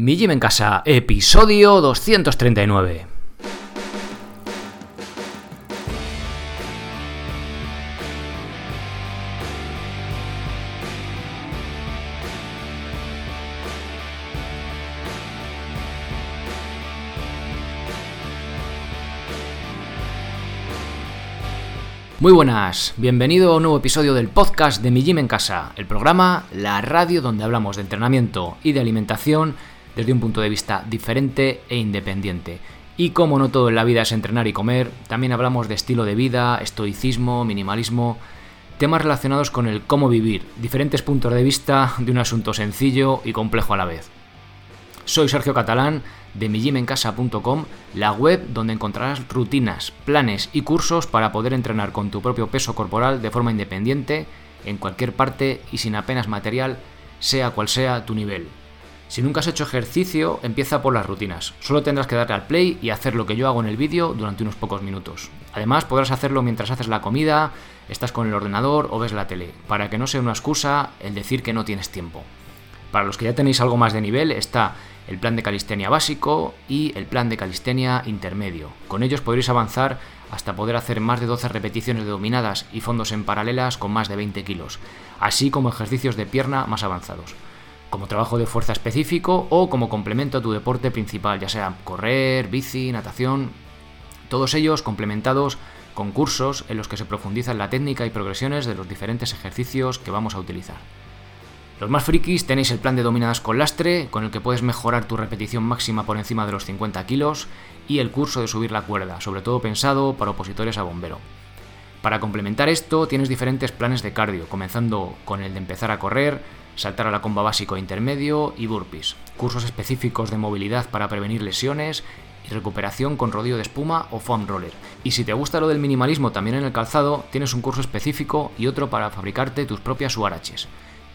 Mi Gym en Casa, episodio 239. Muy buenas, bienvenido a un nuevo episodio del podcast de Mi Gym en Casa, el programa, la radio donde hablamos de entrenamiento y de alimentación desde un punto de vista diferente e independiente. Y como no todo en la vida es entrenar y comer, también hablamos de estilo de vida, estoicismo, minimalismo, temas relacionados con el cómo vivir, diferentes puntos de vista de un asunto sencillo y complejo a la vez. Soy Sergio Catalán de mijimencasa.com, la web donde encontrarás rutinas, planes y cursos para poder entrenar con tu propio peso corporal de forma independiente, en cualquier parte y sin apenas material, sea cual sea tu nivel. Si nunca has hecho ejercicio, empieza por las rutinas. Solo tendrás que darle al play y hacer lo que yo hago en el vídeo durante unos pocos minutos. Además, podrás hacerlo mientras haces la comida, estás con el ordenador o ves la tele, para que no sea una excusa el decir que no tienes tiempo. Para los que ya tenéis algo más de nivel, está el plan de calistenia básico y el plan de calistenia intermedio. Con ellos podréis avanzar hasta poder hacer más de 12 repeticiones de dominadas y fondos en paralelas con más de 20 kilos, así como ejercicios de pierna más avanzados, como trabajo de fuerza específico o como complemento a tu deporte principal, ya sea correr, bici, natación, todos ellos complementados con cursos en los que se profundiza en la técnica y progresiones de los diferentes ejercicios que vamos a utilizar. Los más frikis tenéis el plan de dominadas con lastre, con el que puedes mejorar tu repetición máxima por encima de los 50 kilos, y el curso de subir la cuerda, sobre todo pensado para opositores a bombero. Para complementar esto, tienes diferentes planes de cardio, comenzando con el de empezar a correr, saltar a la comba básico e intermedio y burpees, cursos específicos de movilidad para prevenir lesiones y recuperación con rodillo de espuma o foam roller. Y si te gusta lo del minimalismo también en el calzado, tienes un curso específico y otro para fabricarte tus propias huaraches.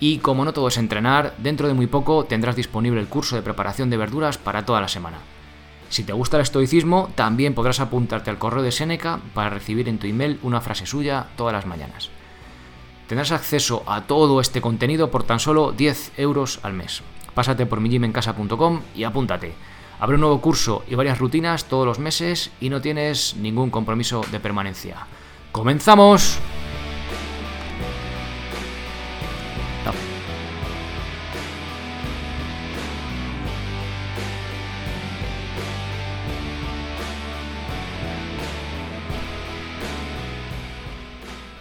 Y como no todo es entrenar, dentro de muy poco tendrás disponible el curso de preparación de verduras para toda la semana. Si te gusta el estoicismo, también podrás apuntarte al correo de Seneca para recibir en tu email una frase suya todas las mañanas. Tendrás acceso a todo este contenido por tan solo 10 euros al mes. Pásate por mijimencasa.com y apúntate. Habrá un nuevo curso y varias rutinas todos los meses y no tienes ningún compromiso de permanencia. ¡Comenzamos!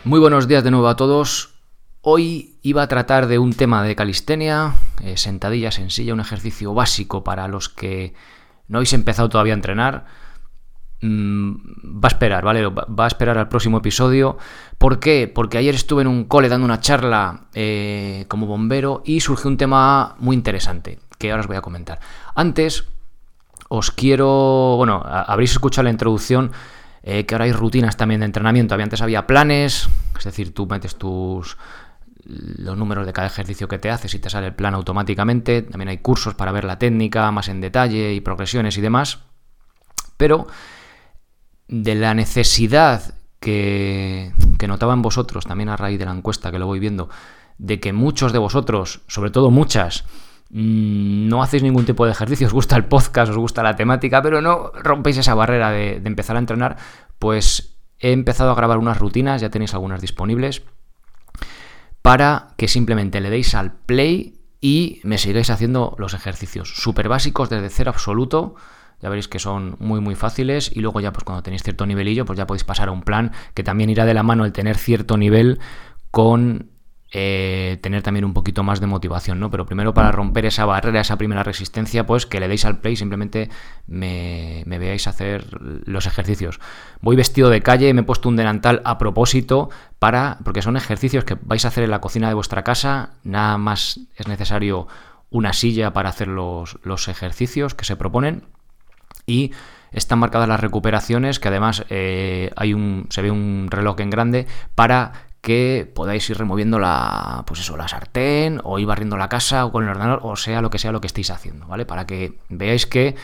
Muy buenos días de nuevo a todos. Hoy iba a tratar de un tema de calistenia, eh, sentadilla sencilla, un ejercicio básico para los que no habéis empezado todavía a entrenar. Mm, va a esperar, ¿vale? Va a esperar al próximo episodio. ¿Por qué? Porque ayer estuve en un cole dando una charla eh, como bombero y surgió un tema muy interesante que ahora os voy a comentar. Antes, os quiero. Bueno, habréis escuchado la introducción eh, que ahora hay rutinas también de entrenamiento. Había, antes había planes, es decir, tú metes tus los números de cada ejercicio que te haces y te sale el plan automáticamente. También hay cursos para ver la técnica más en detalle y progresiones y demás. Pero de la necesidad que, que notaban vosotros, también a raíz de la encuesta que lo voy viendo, de que muchos de vosotros, sobre todo muchas, no hacéis ningún tipo de ejercicio, os gusta el podcast, os gusta la temática, pero no rompéis esa barrera de, empezar a entrenar, pues he empezado a grabar unas rutinas, ya tenéis algunas disponibles, para que simplemente le deis al play y me sigáis haciendo los ejercicios súper básicos desde cero absoluto. Ya veréis que son muy muy fáciles y luego ya pues cuando tenéis cierto nivelillo pues ya podéis pasar a un plan que también irá de la mano el tener cierto nivel con eh, tener también un poquito más de motivación, ¿no? Pero primero para romper esa barrera, esa primera resistencia, pues que le deis al play, simplemente me, veáis hacer los ejercicios. Voy vestido de calle, me he puesto un delantal a propósito para, porque son ejercicios que vais a hacer en la cocina de vuestra casa, nada más es necesario una silla para hacer los, los ejercicios que se proponen y están marcadas las recuperaciones, que además eh, hay un, se ve un reloj en grande para que podáis ir removiendo la, pues eso, la sartén o ir barriendo la casa o con el ordenador o sea lo que sea lo que estéis haciendo, ¿vale? Para que veáis que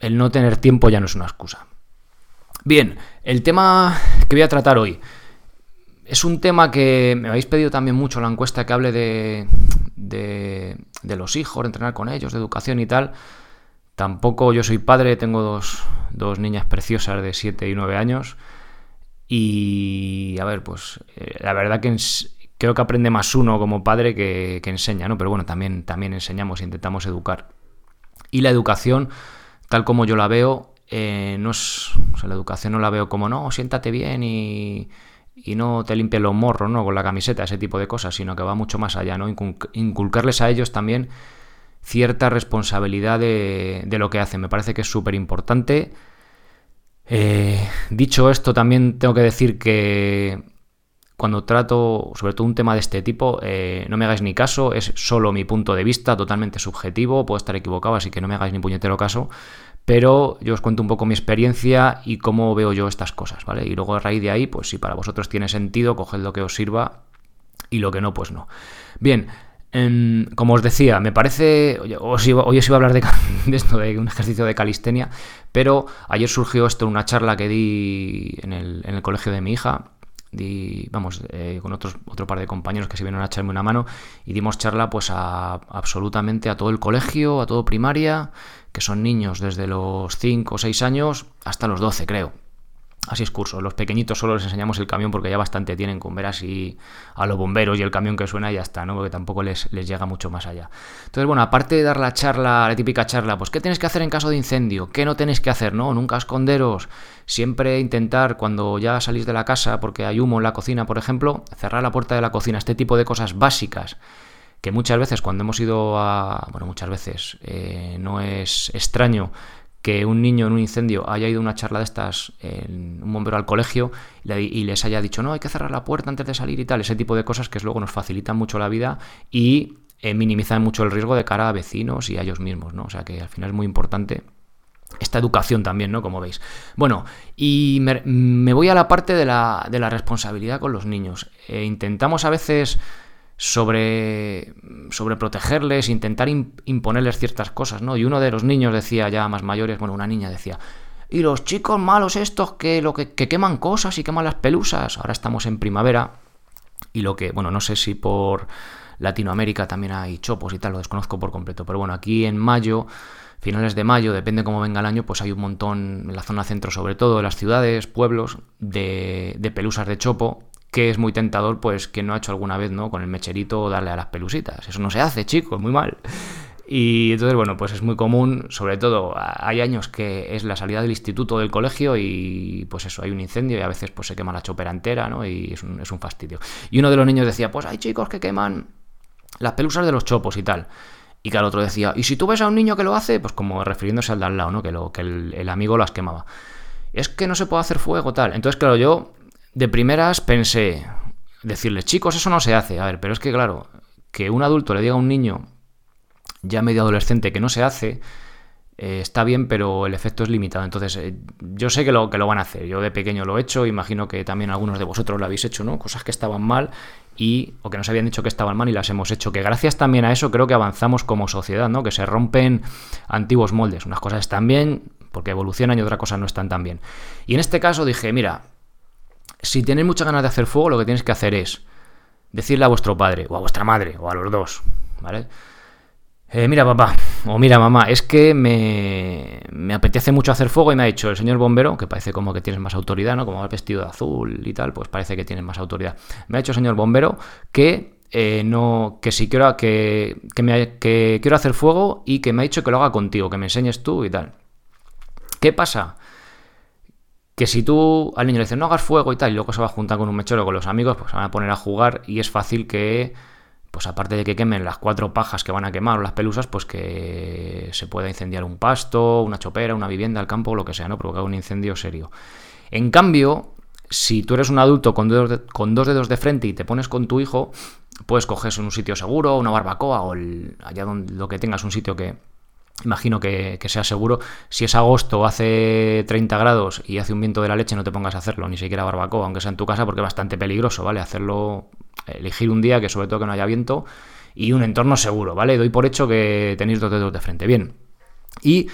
el no tener tiempo ya no es una excusa. Bien, el tema que voy a tratar hoy es un tema que me habéis pedido también mucho la encuesta que hable de, de de los hijos, de entrenar con ellos, de educación y tal. Tampoco yo soy padre, tengo dos, dos niñas preciosas de 7 y 9 años. Y a ver, pues eh, la verdad que creo que aprende más uno como padre que, enseña, ¿no? Pero bueno, también, también enseñamos, intentamos educar. Y la educación, tal como yo la veo, eh, no es. O sea, la educación no la veo como, no, siéntate bien y, y no te limpies los morros, ¿no? Con la camiseta, ese tipo de cosas, sino que va mucho más allá, ¿no? Inculcarles a ellos también cierta responsabilidad de, lo que hacen. Me parece que es súper importante. Eh, dicho esto, también tengo que decir que cuando trato, sobre todo un tema de este tipo, eh, no me hagáis ni caso, es solo mi punto de vista, totalmente subjetivo, puedo estar equivocado, así que no me hagáis ni puñetero caso, pero yo os cuento un poco mi experiencia y cómo veo yo estas cosas, ¿vale? Y luego a raíz de ahí, pues si para vosotros tiene sentido, coged lo que os sirva y lo que no, pues no. Bien, como os decía, me parece. Hoy os iba, a hablar de, esto, de un ejercicio de calistenia, pero ayer surgió esto en una charla que di en el, colegio de mi hija vamos, eh, con otros, otro par de compañeros que se vienen a echarme una mano y dimos charla pues a, absolutamente a todo el colegio, a todo primaria, que son niños desde los 5 o 6 años hasta los 12 creo. Así es curso. Los pequeñitos solo les enseñamos el camión porque ya bastante tienen con ver así a los bomberos y el camión que suena y ya está, ¿no? Porque tampoco les, les llega mucho más allá. Entonces, bueno, aparte de dar la charla, la típica charla, pues ¿qué tienes que hacer en caso de incendio? ¿Qué no tenéis que hacer? No, nunca esconderos. Siempre intentar cuando ya salís de la casa porque hay humo en la cocina, por ejemplo, cerrar la puerta de la cocina. Este tipo de cosas básicas que muchas veces cuando hemos ido a... Bueno, muchas veces eh, no es extraño que un niño en un incendio haya ido a una charla de estas, en un bombero al colegio, y les haya dicho, no, hay que cerrar la puerta antes de salir y tal, ese tipo de cosas que luego nos facilitan mucho la vida y eh, minimizan mucho el riesgo de cara a vecinos y a ellos mismos, ¿no? O sea que al final es muy importante esta educación también, ¿no? Como veis. Bueno, y me, voy a la parte de la, de la responsabilidad con los niños. Eh, intentamos a veces sobre, sobre protegerles, intentar imponerles ciertas cosas, ¿no? Y uno de los niños decía ya más mayores, bueno, una niña decía, y los chicos malos estos que lo que, que queman cosas y queman las pelusas, ahora estamos en primavera y lo que, bueno, no sé si por Latinoamérica también hay chopos y tal, lo desconozco por completo, pero bueno, aquí en mayo finales de mayo, depende cómo venga el año, pues hay un montón en la zona centro, sobre todo de las ciudades, pueblos, de, de pelusas de chopo que es muy tentador, pues, que no ha hecho alguna vez, ¿no? Con el mecherito darle a las pelusitas. Eso no se hace, chicos, muy mal. Y entonces, bueno, pues es muy común, sobre todo hay años que es la salida del instituto del colegio y pues eso, hay un incendio y a veces pues se quema la chopera entera, ¿no? Y es un, es un fastidio. Y uno de los niños decía, pues hay chicos que queman las pelusas de los chopos y tal. Y que el otro decía, ¿y si tú ves a un niño que lo hace? Pues como refiriéndose al de al lado, ¿no? Que, lo, que el, el amigo las quemaba. Es que no se puede hacer fuego, tal. Entonces, claro, yo de primeras pensé, decirle, chicos, eso no se hace. A ver, pero es que claro, que un adulto le diga a un niño ya medio adolescente que no se hace, eh, está bien, pero el efecto es limitado. Entonces, eh, yo sé que lo, que lo van a hacer. Yo de pequeño lo he hecho, imagino que también algunos de vosotros lo habéis hecho, ¿no? Cosas que estaban mal y o que nos habían dicho que estaban mal y las hemos hecho. Que gracias también a eso creo que avanzamos como sociedad, ¿no? Que se rompen antiguos moldes. Unas cosas están bien porque evolucionan y otras cosas no están tan bien. Y en este caso dije, mira, si tenéis muchas ganas de hacer fuego, lo que tenéis que hacer es decirle a vuestro padre, o a vuestra madre, o a los dos, ¿vale? Eh, mira papá, o mira mamá, es que me, me, apetece mucho hacer fuego y me ha dicho el señor bombero, que parece como que tienes más autoridad, ¿no? Como va vestido de azul y tal, pues parece que tienes más autoridad. Me ha dicho el señor bombero que eh, no, que si quiero que, que, me, que quiero hacer fuego y que me ha dicho que lo haga contigo, que me enseñes tú y tal. ¿Qué pasa? Que si tú al niño le dices no hagas fuego y tal, y luego se va a juntar con un mechero con los amigos, pues se van a poner a jugar y es fácil que, pues aparte de que quemen las cuatro pajas que van a quemar o las pelusas, pues que se pueda incendiar un pasto, una chopera, una vivienda, el campo, lo que sea, ¿no? Provocar un incendio serio. En cambio, si tú eres un adulto con, con dos dedos de frente y te pones con tu hijo, puedes cogerse un sitio seguro, una barbacoa o allá donde lo que tengas, un sitio que, Imagino que, sea seguro. Si es agosto, hace 30 grados y hace un viento de la leche, no te pongas a hacerlo, ni siquiera barbacoa, aunque sea en tu casa, porque es bastante peligroso, ¿vale? Hacerlo, elegir un día que sobre todo que no haya viento y un entorno seguro, ¿vale? Doy por hecho que tenéis dos dedos de frente. Bien. Y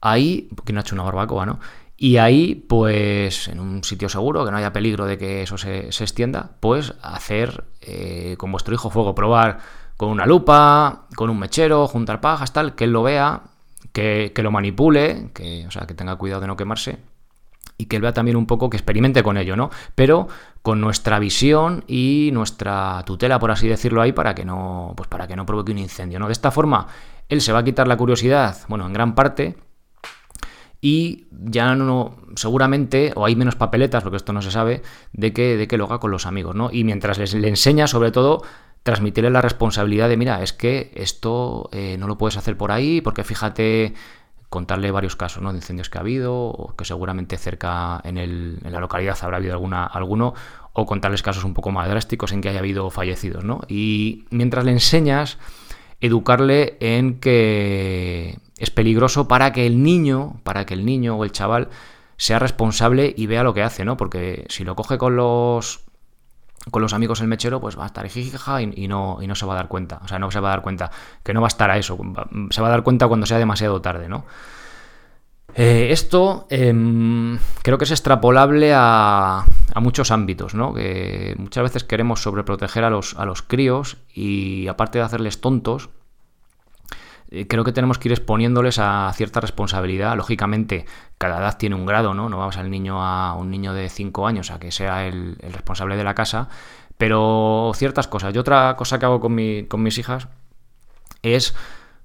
ahí, porque no ha hecho una barbacoa, ¿no? Y ahí, pues, en un sitio seguro, que no haya peligro de que eso se, extienda, pues hacer eh, con vuestro hijo fuego, probar con una lupa, con un mechero, juntar pajas, tal, que él lo vea, que, que lo manipule, que, o sea, que tenga cuidado de no quemarse y que él vea también un poco, que experimente con ello, ¿no? Pero con nuestra visión y nuestra tutela, por así decirlo ahí, para que no, pues para que no provoque un incendio, ¿no? De esta forma, él se va a quitar la curiosidad, bueno, en gran parte, y ya no, seguramente, o hay menos papeletas, porque esto no se sabe, de que, de que lo haga con los amigos, ¿no? Y mientras les, le enseña, sobre todo, transmitirle la responsabilidad de, mira, es que esto eh, no lo puedes hacer por ahí, porque fíjate, contarle varios casos ¿no? de incendios que ha habido, o que seguramente cerca en, el, en la localidad habrá habido alguna, alguno, o contarles casos un poco más drásticos en que haya habido fallecidos, ¿no? Y mientras le enseñas, educarle en que es peligroso para que el niño, para que el niño o el chaval sea responsable y vea lo que hace, ¿no? Porque si lo coge con los con los amigos el mechero, pues va a estar jijija y, y, no, y no se va a dar cuenta. O sea, no se va a dar cuenta. Que no va a estar a eso. Se va a dar cuenta cuando sea demasiado tarde, ¿no? Eh, esto eh, creo que es extrapolable a, muchos ámbitos, ¿no? Que muchas veces queremos sobreproteger a los, a los críos y aparte de hacerles tontos, creo que tenemos que ir exponiéndoles a cierta responsabilidad. Lógicamente, cada edad tiene un grado, ¿no? No vamos al niño a un niño de 5 años a que sea el, responsable de la casa, pero ciertas cosas. Y otra cosa que hago con, mi, con mis hijas es,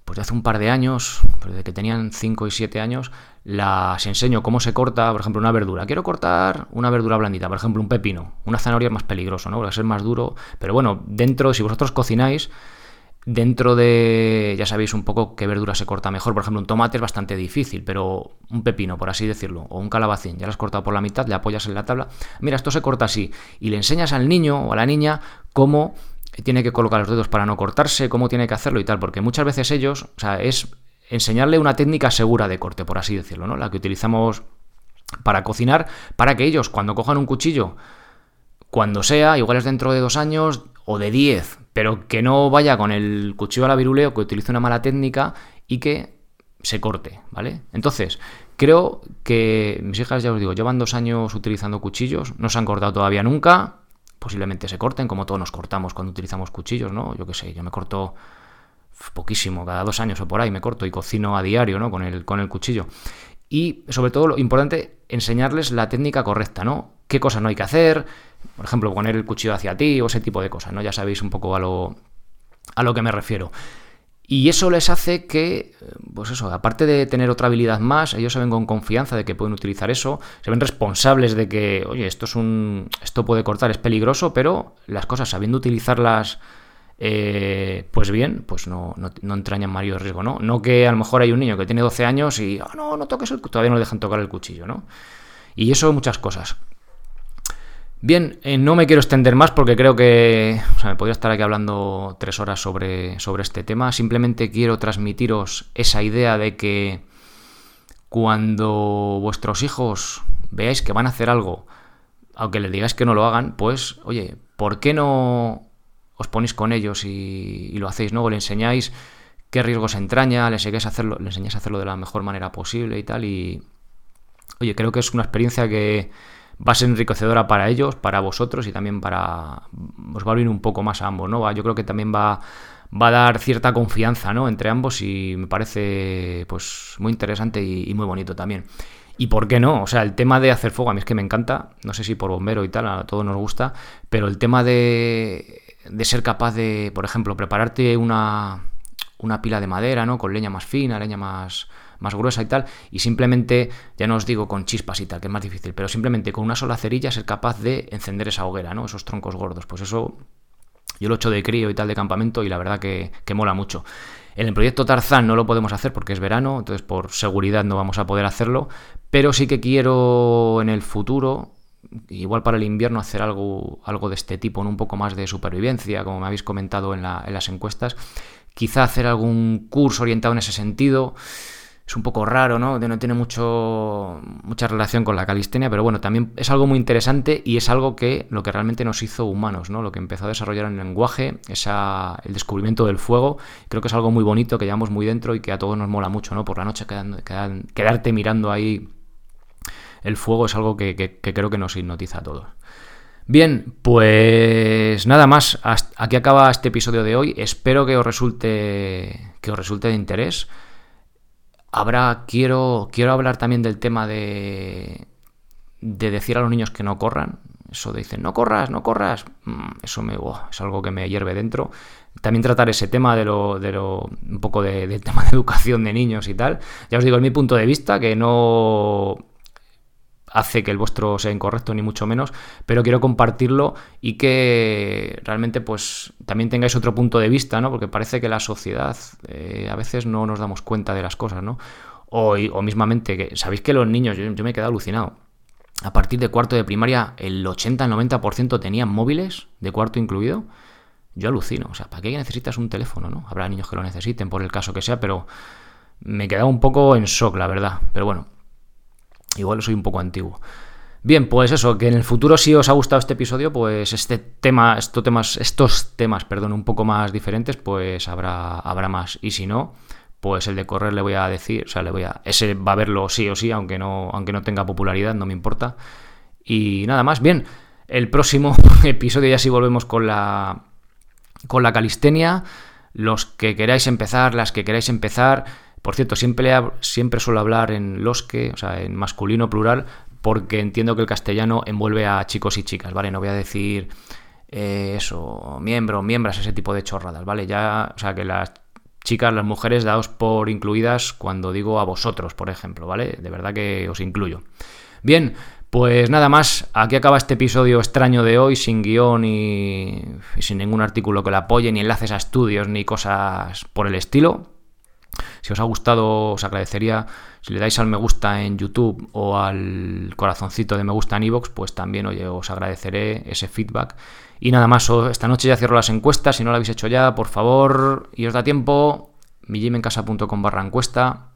pues de hace un par de años, pues de que tenían 5 y 7 años, las enseño cómo se corta, por ejemplo, una verdura. Quiero cortar una verdura blandita, por ejemplo, un pepino. Una zanahoria es más peligroso, ¿no? Va a ser más duro. Pero bueno, dentro, si vosotros cocináis, Dentro de, ya sabéis un poco qué verdura se corta mejor. Por ejemplo, un tomate es bastante difícil, pero un pepino, por así decirlo, o un calabacín, ya lo has cortado por la mitad, le apoyas en la tabla. Mira, esto se corta así. Y le enseñas al niño o a la niña cómo tiene que colocar los dedos para no cortarse, cómo tiene que hacerlo y tal. Porque muchas veces ellos, o sea, es enseñarle una técnica segura de corte, por así decirlo, ¿no? La que utilizamos para cocinar, para que ellos, cuando cojan un cuchillo, cuando sea, igual es dentro de dos años o de diez, pero que no vaya con el cuchillo a la viruleo, que utilice una mala técnica y que se corte, ¿vale? Entonces, creo que mis hijas, ya os digo, llevan dos años utilizando cuchillos, no se han cortado todavía nunca, posiblemente se corten, como todos nos cortamos cuando utilizamos cuchillos, ¿no? Yo qué sé, yo me corto poquísimo, cada dos años o por ahí me corto y cocino a diario, ¿no? Con el, con el cuchillo. Y sobre todo lo importante, enseñarles la técnica correcta, ¿no? Qué cosas no hay que hacer, por ejemplo, poner el cuchillo hacia ti o ese tipo de cosas, ¿no? Ya sabéis un poco a lo, a lo que me refiero. Y eso les hace que, pues eso, aparte de tener otra habilidad más, ellos se ven con confianza de que pueden utilizar eso, se ven responsables de que, oye, esto es un. esto puede cortar, es peligroso, pero las cosas sabiendo utilizarlas eh, pues bien, pues no, no, no, entrañan mayor riesgo, ¿no? No que a lo mejor hay un niño que tiene 12 años y, oh, no, no toques el todavía no le dejan tocar el cuchillo, ¿no? Y eso muchas cosas. Bien, eh, no me quiero extender más porque creo que o sea, me podría estar aquí hablando tres horas sobre, sobre este tema. Simplemente quiero transmitiros esa idea de que cuando vuestros hijos veáis que van a hacer algo, aunque les digáis que no lo hagan, pues, oye, ¿por qué no os ponéis con ellos y, y lo hacéis, ¿no? O le enseñáis qué riesgos entraña, le a hacerlo, le enseñáis a hacerlo de la mejor manera posible y tal. Y, oye, creo que es una experiencia que va a ser enriquecedora para ellos, para vosotros y también para... os va a abrir un poco más a ambos, ¿no? Yo creo que también va, va a dar cierta confianza, ¿no? Entre ambos y me parece, pues, muy interesante y, y, muy bonito también. ¿Y por qué no? O sea, el tema de hacer fuego a mí es que me encanta, no sé si por bombero y tal, a todos nos gusta, pero el tema de, de ser capaz de, por ejemplo, prepararte una, una pila de madera, ¿no? Con leña más fina, leña más más gruesa y tal, y simplemente, ya no os digo con chispas y tal, que es más difícil, pero simplemente con una sola cerilla ser capaz de encender esa hoguera, ¿no? Esos troncos gordos. Pues eso yo lo he hecho de crío y tal de campamento y la verdad que, que mola mucho. En el proyecto Tarzán no lo podemos hacer porque es verano, entonces por seguridad no vamos a poder hacerlo, pero sí que quiero en el futuro, igual para el invierno, hacer algo, algo de este tipo, un poco más de supervivencia, como me habéis comentado en las encuestas. Quizá hacer algún curso orientado en ese sentido es un poco raro, ¿no? No tiene mucho, mucha relación con la calistenia, pero bueno, también es algo muy interesante y es algo que lo que realmente nos hizo humanos, ¿no? Lo que empezó a desarrollar el lenguaje, el descubrimiento del fuego, creo que es algo muy bonito que llevamos muy dentro y que a todos nos mola mucho, ¿no? Por la noche quedar, quedarte mirando ahí el fuego es algo que, que creo que nos hipnotiza a todos. Bien, pues nada más. Aquí acaba este episodio de hoy. Espero que os resulte que os resulte de interés. Habrá quiero quiero hablar también del tema de de decir a los niños que no corran. Eso de dicen, no corras, no corras. Mm, eso me, es algo que me hierve dentro. También tratar ese tema de lo, de lo un poco de, del tema de educación de niños y tal. Ya os digo, es mi punto de vista, que no hace que el vuestro sea incorrecto ni mucho menos, pero quiero compartirlo y que realmente pues también tengáis otro punto de vista, ¿no? Porque parece que la sociedad eh, a veces no nos damos cuenta de las cosas, ¿no? O, o mismamente, que, sabéis que los niños, yo, yo me he quedado alucinado a partir de cuarto de primaria el 80-90% tenían móviles, de cuarto incluido. Yo alucino, o sea, ¿para qué necesitas un teléfono, no? Habrá niños que lo necesiten por el caso que sea, pero me he quedado un poco en shock, la verdad. Pero bueno, igual soy un poco antiguo. Bien, pues eso, que en el futuro si os ha gustado este episodio, pues este tema, estos temas, estos temas, perdón, un poco más diferentes, pues habrá, habrá más. Y si no, pues el de correr le voy a decir, o sea, le voy a. Ese va a verlo sí o sí, aunque no, aunque no tenga popularidad, no me importa. Y nada más, bien. El próximo episodio ya sí volvemos con la. con la calistenia. Los que queráis empezar, las que queráis empezar. Por cierto, siempre, suelo hablar en los que, o sea, en masculino plural, porque entiendo que el castellano envuelve a chicos y chicas, ¿vale? No voy a decir eh, eso, miembros, miembros, ese tipo de chorradas, ¿vale? Ya, o sea, que las chicas, las mujeres, daos por incluidas cuando digo a vosotros, por ejemplo, ¿vale? De verdad que os incluyo. Bien, pues nada más, aquí acaba este episodio extraño de hoy, sin guion y, sin ningún artículo que lo apoye, ni enlaces a estudios, ni cosas por el estilo. Si os ha gustado, os agradecería. Si le dais al me gusta en YouTube o al corazoncito de me gusta en iVoox, pues también os agradeceré ese feedback. Y nada más, esta noche ya cierro las encuestas, si no lo habéis hecho ya, por favor, y os da tiempo, millimencasa.com barra encuesta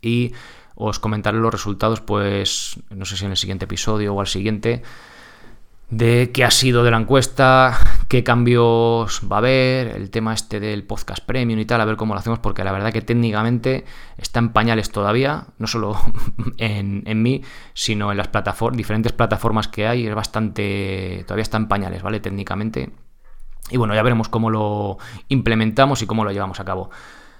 y os comentaré los resultados, pues no sé si en el siguiente episodio o al siguiente, de qué ha sido de la encuesta, qué cambios va a haber, el tema este del podcast premium y tal, a ver cómo lo hacemos, porque la verdad que técnicamente está en pañales todavía, no solo en, mí, sino en las diferentes plataformas que hay, es bastante, todavía está en pañales, ¿vale? Técnicamente. Y bueno, ya veremos cómo lo implementamos y cómo lo llevamos a cabo.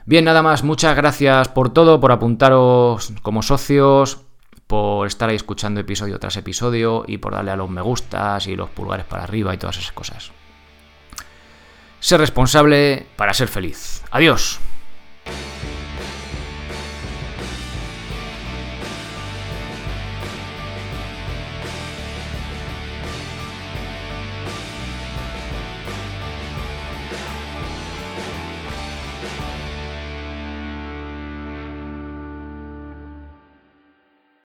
Bien, nada más, muchas gracias por todo, por apuntaros como socios, por estar ahí escuchando episodio tras episodio y por darle a los me gustas y los pulgares para arriba y todas esas cosas. Ser responsable para ser feliz. Adiós.